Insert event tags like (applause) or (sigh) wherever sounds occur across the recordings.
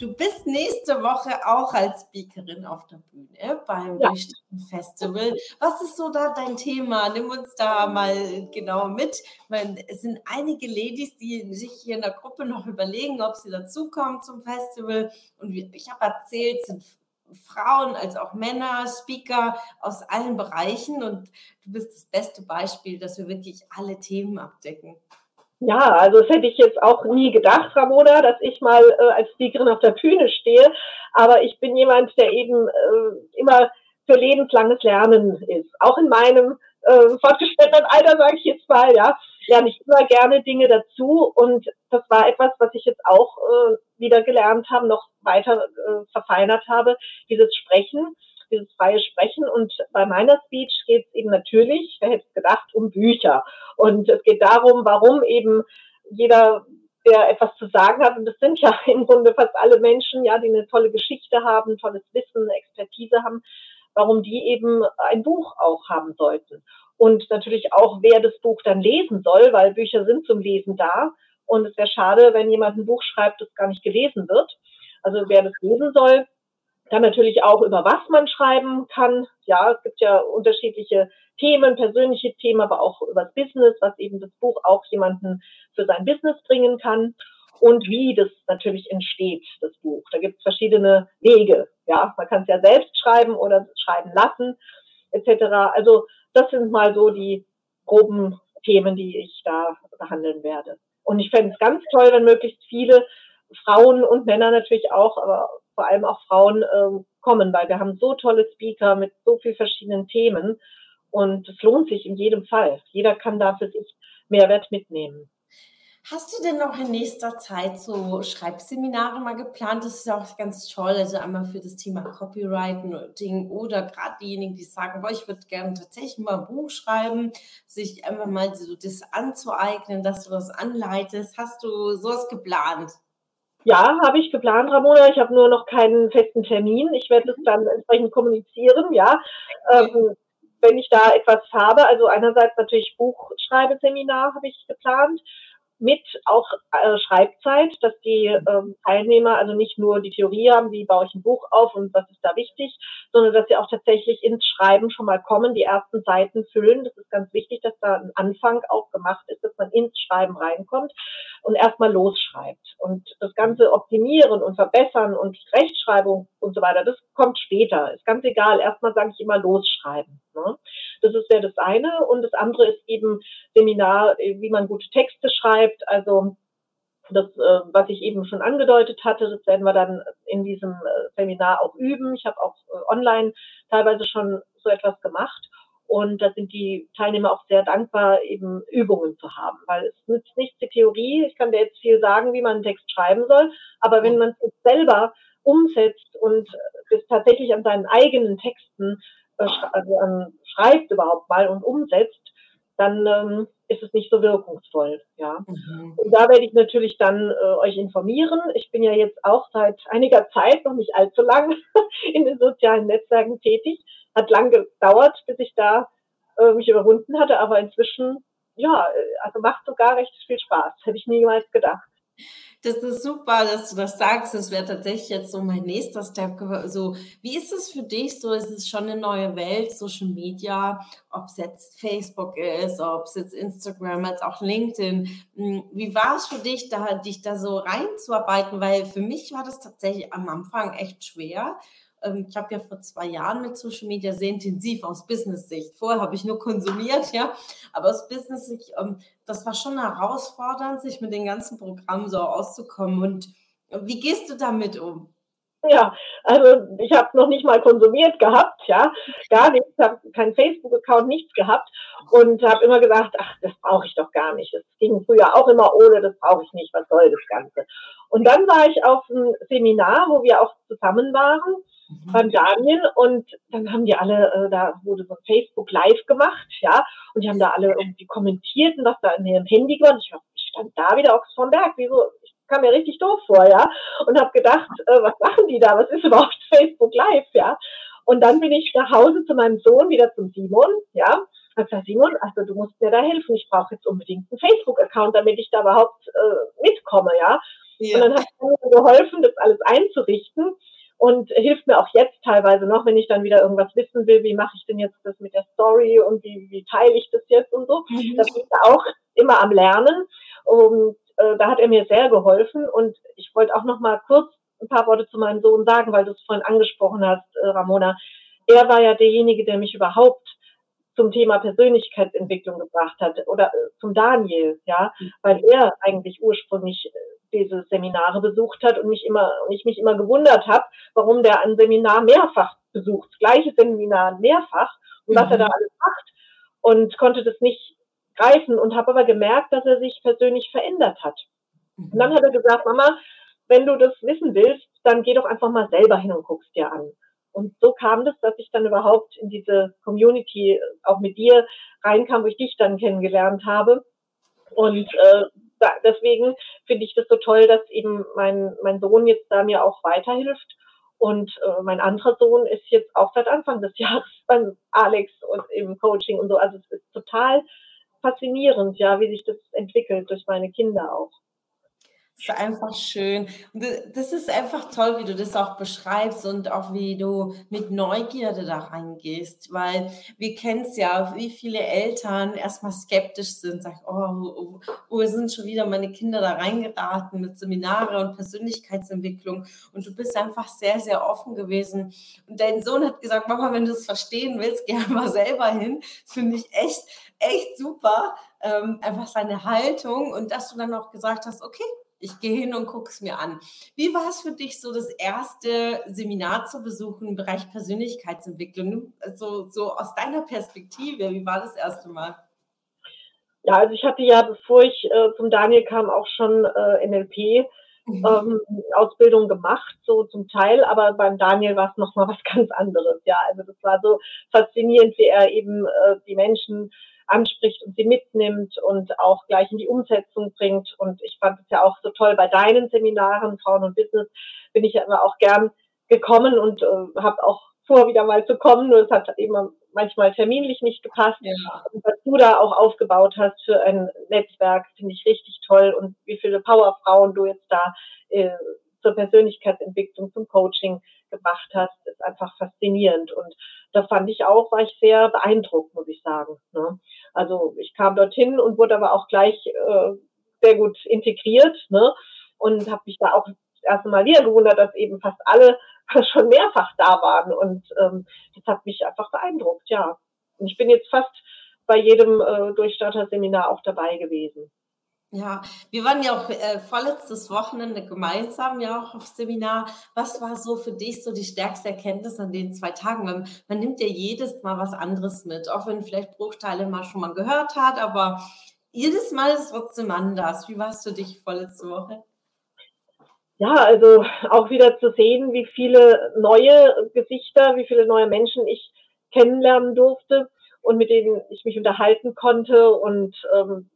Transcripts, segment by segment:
Du bist nächste Woche auch als Speakerin auf der Bühne beim ja. Festival. Was ist so da dein Thema? Nimm uns da mal genau mit. Meine, es sind einige Ladies, die sich hier in der Gruppe noch überlegen, ob sie dazukommen zum Festival. Und ich habe erzählt, sind Frauen als auch Männer, Speaker aus allen Bereichen. Und du bist das beste Beispiel, dass wir wirklich alle Themen abdecken. Ja, also das hätte ich jetzt auch nie gedacht, Ramona, dass ich mal äh, als Speakerin auf der Bühne stehe. Aber ich bin jemand, der eben äh, immer für lebenslanges Lernen ist. Auch in meinem äh, fortgeschrittenen Alter, sage ich jetzt mal, ja, lerne ich immer gerne Dinge dazu. Und das war etwas, was ich jetzt auch äh, wieder gelernt habe, noch weiter äh, verfeinert habe, dieses Sprechen dieses freie Sprechen. Und bei meiner Speech geht es eben natürlich, wer hätte es gedacht, um Bücher. Und es geht darum, warum eben jeder der etwas zu sagen hat, und das sind ja (laughs) im Grunde fast alle Menschen, ja, die eine tolle Geschichte haben, tolles Wissen, Expertise haben, warum die eben ein Buch auch haben sollten. Und natürlich auch, wer das Buch dann lesen soll, weil Bücher sind zum Lesen da. Und es wäre schade, wenn jemand ein Buch schreibt, das gar nicht gelesen wird. Also wer das lesen soll, dann natürlich auch, über was man schreiben kann. Ja, es gibt ja unterschiedliche Themen, persönliche Themen, aber auch über das Business, was eben das Buch auch jemanden für sein Business bringen kann. Und wie das natürlich entsteht, das Buch. Da gibt es verschiedene Wege. Ja, man kann es ja selbst schreiben oder schreiben lassen, etc. Also das sind mal so die groben Themen, die ich da behandeln werde. Und ich fände es ganz toll, wenn möglichst viele Frauen und Männer natürlich auch, aber vor allem auch Frauen äh, kommen, weil wir haben so tolle Speaker mit so vielen verschiedenen Themen und es lohnt sich in jedem Fall. Jeder kann da für sich Mehrwert mitnehmen. Hast du denn noch in nächster Zeit so Schreibseminare mal geplant? Das ist ja auch ganz toll. Also einmal für das Thema Copywriting oder gerade diejenigen, die sagen, boah, ich würde gerne tatsächlich mal ein Buch schreiben, sich einfach mal so das anzueignen, dass du das anleitest. Hast du sowas geplant? Ja, habe ich geplant, Ramona. Ich habe nur noch keinen festen Termin. Ich werde es dann entsprechend kommunizieren, ja. Ähm, wenn ich da etwas habe, also einerseits natürlich Buchschreibeseminar habe ich geplant mit auch äh, Schreibzeit, dass die ähm, Teilnehmer also nicht nur die Theorie haben, wie baue ich ein Buch auf und was ist da wichtig, sondern dass sie auch tatsächlich ins Schreiben schon mal kommen, die ersten Seiten füllen. Das ist ganz wichtig, dass da ein Anfang auch gemacht ist, dass man ins Schreiben reinkommt und erstmal losschreibt. Und das Ganze optimieren und verbessern und Rechtschreibung und so weiter, das kommt später. Ist ganz egal. Erstmal sage ich immer losschreiben. Ne? Das ist ja das eine. Und das andere ist eben Seminar, wie man gute Texte schreibt. Also das, äh, was ich eben schon angedeutet hatte, das werden wir dann in diesem äh, Seminar auch üben. Ich habe auch äh, online teilweise schon so etwas gemacht. Und da sind die Teilnehmer auch sehr dankbar, eben Übungen zu haben, weil es nützt nichts die Theorie. Ich kann dir jetzt viel sagen, wie man einen Text schreiben soll, aber wenn man es selber umsetzt und es tatsächlich an seinen eigenen Texten äh, also, ähm, schreibt überhaupt mal und umsetzt, dann ähm, ist es nicht so wirkungsvoll. Ja. Mhm. Und da werde ich natürlich dann äh, euch informieren. Ich bin ja jetzt auch seit einiger Zeit, noch nicht allzu lang, (laughs) in den sozialen Netzwerken tätig. Hat lang gedauert, bis ich da äh, mich überwunden hatte, aber inzwischen, ja, also macht sogar recht viel Spaß. Hätte ich niemals gedacht. Das ist super, dass du das sagst. Das wäre tatsächlich jetzt so mein nächster Step. So, wie ist es für dich? So, es ist schon eine neue Welt, Social Media, ob es jetzt Facebook ist, ob es jetzt Instagram, als auch LinkedIn. Hm, wie war es für dich, da, dich da so reinzuarbeiten? Weil für mich war das tatsächlich am Anfang echt schwer. Ähm, ich habe ja vor zwei Jahren mit Social Media sehr intensiv aus Business-Sicht. Vorher habe ich nur konsumiert, ja, aber aus Business-Sicht, ähm, das war schon herausfordernd, sich mit den ganzen Programmen so auszukommen. Und wie gehst du damit um? Ja, also ich habe noch nicht mal konsumiert gehabt, ja, gar nichts, habe keinen Facebook-Account, nichts gehabt und habe immer gesagt, ach, das brauche ich doch gar nicht. Das ging früher auch immer ohne, das brauche ich nicht, was soll das Ganze? Und dann war ich auf einem Seminar, wo wir auch zusammen waren mhm. beim Daniel und dann haben die alle, äh, da wurde so ein Facebook Live gemacht, ja, und die haben da alle irgendwie kommentiert und was da in ihrem Handy war. Und ich, ich stand da wieder auf vom Berg, wieso? Ich kam mir richtig doof vor, ja, und habe gedacht, äh, was machen die da? Was ist überhaupt (laughs) Facebook Live, ja? Und dann bin ich nach Hause zu meinem Sohn, wieder zum Simon, ja, und gesagt, Simon, also du musst mir da helfen. Ich brauche jetzt unbedingt einen Facebook-Account, damit ich da überhaupt äh, mitkomme, ja. ja. Und dann hat er mir geholfen, das alles einzurichten und hilft mir auch jetzt teilweise noch, wenn ich dann wieder irgendwas wissen will, wie mache ich denn jetzt das mit der Story und wie, wie teile ich das jetzt und so. Mhm. Das bin ich auch immer am Lernen und äh, da hat er mir sehr geholfen und ich wollte auch noch mal kurz ein paar Worte zu meinem Sohn sagen, weil du es vorhin angesprochen hast, äh, Ramona. Er war ja derjenige, der mich überhaupt zum Thema Persönlichkeitsentwicklung gebracht hat oder äh, zum Daniel, ja, mhm. weil er eigentlich ursprünglich äh, diese Seminare besucht hat und mich immer und ich mich immer gewundert habe, warum der ein Seminar mehrfach besucht, gleiches Seminar mehrfach und mhm. was er da mhm. alles macht und konnte das nicht greifen und habe aber gemerkt, dass er sich persönlich verändert hat. Und dann hat er gesagt, Mama, wenn du das wissen willst, dann geh doch einfach mal selber hin und guckst dir an. Und so kam das, dass ich dann überhaupt in diese Community auch mit dir reinkam, wo ich dich dann kennengelernt habe. Und äh, deswegen finde ich das so toll, dass eben mein, mein Sohn jetzt da mir auch weiterhilft. Und äh, mein anderer Sohn ist jetzt auch seit Anfang des (laughs) Jahres beim Alex und im Coaching und so. Also es ist total faszinierend, ja, wie sich das entwickelt durch meine Kinder auch ist einfach schön. Das ist einfach toll, wie du das auch beschreibst und auch wie du mit Neugierde da reingehst, weil wir kennen es ja, wie viele Eltern erstmal skeptisch sind, sagen, oh, wo sind schon wieder meine Kinder da reingeraten mit Seminare und Persönlichkeitsentwicklung und du bist einfach sehr, sehr offen gewesen. Und dein Sohn hat gesagt, Mama, wenn du es verstehen willst, geh (laughs) mal selber hin. Das finde ich echt, echt super. Ähm, einfach seine Haltung und dass du dann auch gesagt hast, okay, ich gehe hin und gucke es mir an. Wie war es für dich, so das erste Seminar zu besuchen im Bereich Persönlichkeitsentwicklung? Also so aus deiner Perspektive, wie war das erste Mal? Ja, also ich hatte ja, bevor ich äh, zum Daniel kam, auch schon äh, NLP. Mhm. Ähm, Ausbildung gemacht, so zum Teil, aber beim Daniel war es nochmal was (laughs) ganz anderes. Ja, also das war so faszinierend, wie er eben äh, die Menschen anspricht und sie mitnimmt und auch gleich in die Umsetzung bringt. Und ich fand es ja auch so toll bei deinen Seminaren, Frauen und Business, bin ich ja immer auch gern gekommen und äh, habe auch vor, wieder mal zu kommen. Nur es hat eben manchmal terminlich nicht gepasst. Ja. Und was du da auch aufgebaut hast für ein Netzwerk, finde ich richtig toll. Und wie viele Powerfrauen du jetzt da äh, zur Persönlichkeitsentwicklung, zum Coaching gebracht hast, ist einfach faszinierend. Und da fand ich auch, war ich sehr beeindruckt, muss ich sagen. Ne? Also ich kam dorthin und wurde aber auch gleich äh, sehr gut integriert ne? und habe mich da auch das erste Mal wieder gewundert, dass eben fast alle (laughs) schon mehrfach da waren. Und ähm, das hat mich einfach beeindruckt, ja. Und ich bin jetzt fast bei jedem äh, Durchstarter-Seminar auch dabei gewesen. Ja, wir waren ja auch äh, vorletztes Wochenende gemeinsam ja auch auf Seminar. Was war so für dich so die stärkste Erkenntnis an den zwei Tagen? Man, man nimmt ja jedes Mal was anderes mit, auch wenn vielleicht Bruchteile mal schon mal gehört hat, aber jedes Mal ist trotzdem anders. Wie warst du dich vorletzte Woche? Ja, also auch wieder zu sehen, wie viele neue Gesichter, wie viele neue Menschen ich kennenlernen durfte und mit denen ich mich unterhalten konnte und ähm,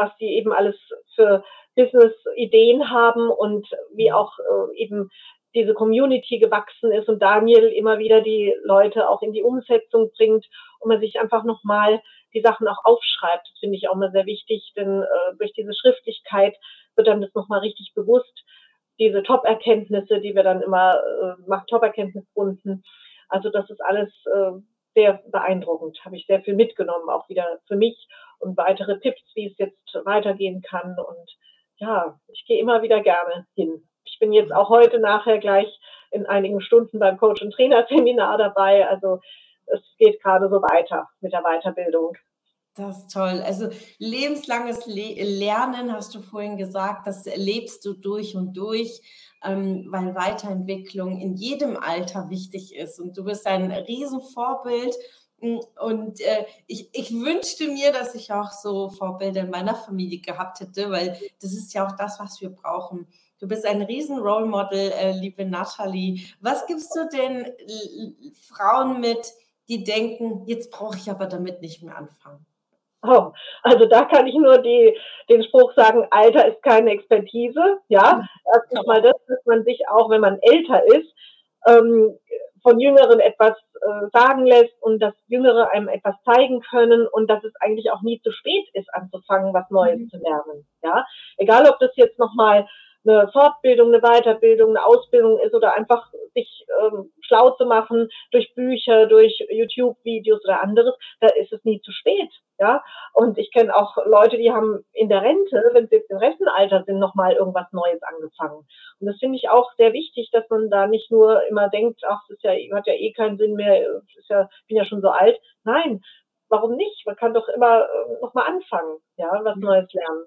was sie eben alles für Business-Ideen haben und wie auch äh, eben diese Community gewachsen ist und Daniel immer wieder die Leute auch in die Umsetzung bringt und man sich einfach nochmal die Sachen auch aufschreibt. Das finde ich auch mal sehr wichtig, denn äh, durch diese Schriftlichkeit wird dann das nochmal richtig bewusst. Diese Top-Erkenntnisse, die wir dann immer äh, machen, Top-Erkenntnisrunden. Also das ist alles äh, sehr beeindruckend. Habe ich sehr viel mitgenommen, auch wieder für mich und weitere Tipps, wie es jetzt weitergehen kann. Und ja, ich gehe immer wieder gerne hin. Ich bin jetzt auch heute nachher gleich in einigen Stunden beim Coach- und Trainerseminar dabei. Also es geht gerade so weiter mit der Weiterbildung. Das ist toll. Also lebenslanges Le Lernen, hast du vorhin gesagt, das lebst du durch und durch, ähm, weil Weiterentwicklung in jedem Alter wichtig ist. Und du bist ein Riesenvorbild und äh, ich, ich wünschte mir, dass ich auch so Vorbilder in meiner Familie gehabt hätte, weil das ist ja auch das, was wir brauchen. Du bist ein riesen Role Model, äh, liebe Nathalie. Was gibst du den Frauen mit, die denken, jetzt brauche ich aber damit nicht mehr anfangen? Oh, also da kann ich nur die, den Spruch sagen, Alter ist keine Expertise. Ja, erstens mal das, dass man sich auch, wenn man älter ist, ähm, von Jüngeren etwas äh, sagen lässt und dass Jüngere einem etwas zeigen können und dass es eigentlich auch nie zu spät ist, anzufangen, was Neues mhm. zu lernen. Ja, egal ob das jetzt nochmal eine Fortbildung, eine Weiterbildung, eine Ausbildung ist oder einfach sich ähm, schlau zu machen durch Bücher, durch YouTube-Videos oder anderes, da ist es nie zu spät. Ja, und ich kenne auch Leute, die haben in der Rente, wenn sie jetzt im Rentenalter sind, nochmal irgendwas Neues angefangen. Und das finde ich auch sehr wichtig, dass man da nicht nur immer denkt, ach, das ist ja, hat ja eh keinen Sinn mehr, ist ja, bin ja schon so alt. Nein, warum nicht? Man kann doch immer äh, nochmal anfangen, ja, was Neues lernen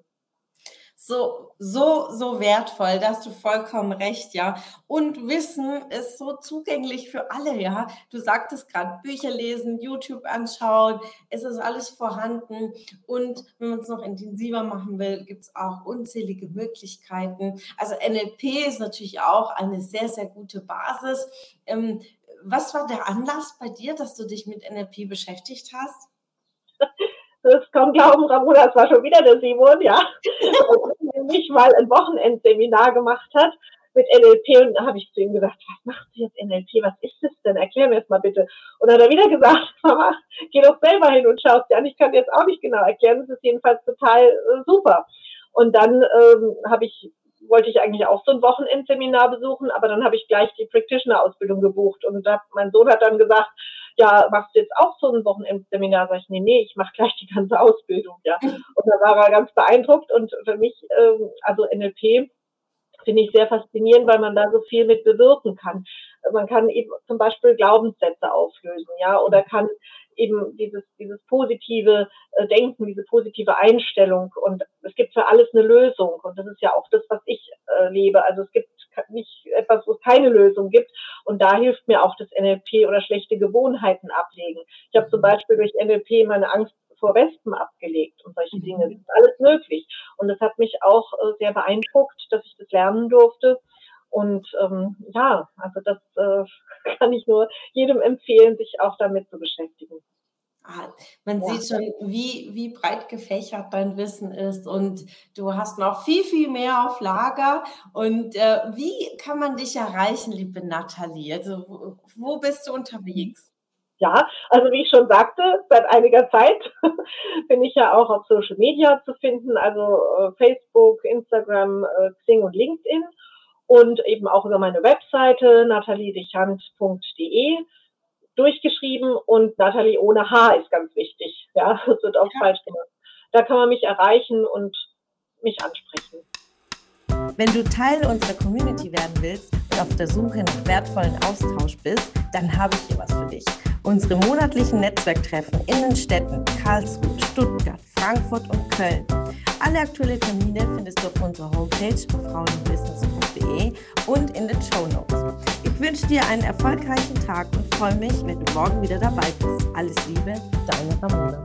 so, so, so wertvoll. Da hast du vollkommen recht, ja. Und Wissen ist so zugänglich für alle, ja. Du sagtest gerade, Bücher lesen, YouTube anschauen, es ist alles vorhanden. Und wenn man es noch intensiver machen will, gibt es auch unzählige Möglichkeiten. Also NLP ist natürlich auch eine sehr, sehr gute Basis. Ähm, was war der Anlass bei dir, dass du dich mit NLP beschäftigt hast? Das kaum glauben, Ramona, es war schon wieder der Simon, ja, nämlich mal ein Wochenendseminar gemacht hat mit NLP und da habe ich zu ihm gesagt, was macht sie jetzt NLP, was ist das denn, erklär mir das mal bitte. Und dann hat er wieder gesagt, (laughs) Mama, geh doch selber hin und schau es dir an, ich kann dir jetzt auch nicht genau erklären, das ist jedenfalls total äh, super. Und dann ähm, habe ich wollte ich eigentlich auch so ein Wochenendseminar besuchen, aber dann habe ich gleich die Practitioner-Ausbildung gebucht und hab, mein Sohn hat dann gesagt, ja, machst du jetzt auch so ein Wochenendseminar? Sag ich, nee, nee, ich mache gleich die ganze Ausbildung, ja. Und da war er ganz beeindruckt und für mich, ähm, also NLP, finde ich sehr faszinierend, weil man da so viel mit bewirken kann. Man kann eben zum Beispiel Glaubenssätze auflösen, ja, oder kann eben dieses, dieses positive äh, Denken, diese positive Einstellung und es gibt für alles eine Lösung und das ist ja auch das, was ich äh, lebe. Also es gibt nicht etwas, wo es keine Lösung gibt und da hilft mir auch das NLP oder schlechte Gewohnheiten ablegen. Ich habe zum Beispiel durch NLP meine Angst vor Wespen abgelegt und solche Dinge. Das ist alles möglich. Und das hat mich auch äh, sehr beeindruckt, dass ich das lernen durfte. Und ähm, ja, also das äh, (laughs) kann ich nur jedem empfehlen, sich auch damit zu beschäftigen. Ah, man ja. sieht schon, wie, wie breit gefächert dein Wissen ist und du hast noch viel, viel mehr auf Lager. Und äh, wie kann man dich erreichen, liebe Nathalie? Also wo, wo bist du unterwegs? Ja, also wie ich schon sagte, seit einiger Zeit (laughs) bin ich ja auch auf Social Media zu finden, also äh, Facebook, Instagram, äh, Xing und LinkedIn und eben auch über meine Webseite nataliedechant.de durchgeschrieben und Nathalie ohne H ist ganz wichtig. Ja, (laughs) das wird auch ja. falsch gemacht. Da kann man mich erreichen und mich ansprechen. Wenn du Teil unserer Community werden willst und auf der Suche nach wertvollen Austausch bist, dann habe ich hier was für dich. Unsere monatlichen Netzwerktreffen in den Städten Karlsruhe, Stuttgart, Frankfurt und Köln. Alle aktuellen Termine findest du auf unserer Homepage frauenbusiness.de und in den Show Notes. Ich wünsche dir einen erfolgreichen Tag und freue mich, wenn du morgen wieder dabei bist. Alles Liebe, deine Ramona.